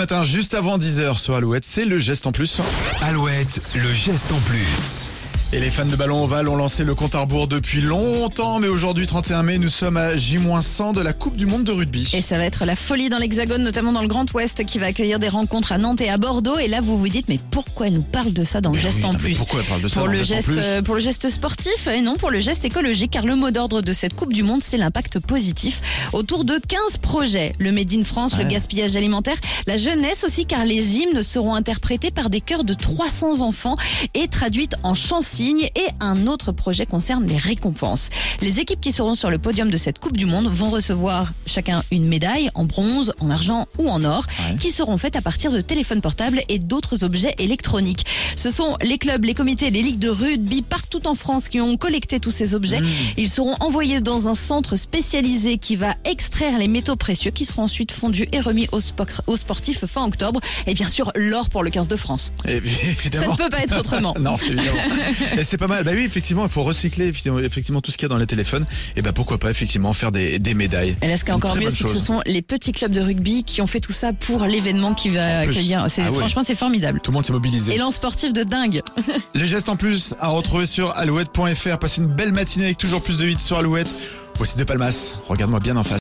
Matin, juste avant 10h sur Alouette, c'est le geste en plus. Alouette, le geste en plus. Et les fans de ballon ovale ont lancé le compte à rebours depuis longtemps, mais aujourd'hui 31 mai, nous sommes à J-100 de la Coupe du Monde de rugby. Et ça va être la folie dans l'Hexagone, notamment dans le Grand Ouest, qui va accueillir des rencontres à Nantes et à Bordeaux. Et là, vous vous dites, mais pourquoi elle nous parle de ça dans le geste oui, en plus pourquoi elle parle de ça pour dans le geste en geste, euh, pour le geste sportif et non pour le geste écologique, car le mot d'ordre de cette Coupe du Monde, c'est l'impact positif. Autour de 15 projets, le Made in France, le gaspillage alimentaire, la jeunesse aussi, car les hymnes seront interprétés par des chœurs de 300 enfants et traduites en Et un autre projet concerne les récompenses. Les équipes qui seront sur le podium de cette Coupe du Monde vont recevoir chacun une médaille en bronze, en argent ou en or, Ouais. qui seront faites à partir de téléphones portables et d'autres objets électroniques. Ce sont les clubs, les comités, les ligues de rugby partout en France qui ont collecté tous ces objets. Ils seront envoyés dans un centre spécialisé qui va extraire les métaux précieux qui seront ensuite fondus et remis aux, spo- aux sportifs fin octobre. Et bien sûr, l'or pour le 15 de France. Ça évidemment. ne peut pas être autrement. non, évidemment. Et c'est pas mal. Bah oui, effectivement, il faut recycler effectivement, tout ce qu'il y a dans les téléphones. Et bah pourquoi pas effectivement faire des, des médailles. Et là, ce qui est encore mieux, c'est que ce sont les petits clubs de rugby qui ont fait tout ça pour l'événement qui va accueillir. C'est, Ah. Franchement, c'est formidable. Tout le monde s'est mobilisé. Élan sportif de dingue. Les gestes en plus à retrouver sur alouette.fr. Passez une belle matinée avec toujours plus de hits sur Alouette. Voici De Palmas. Regarde-moi bien en face.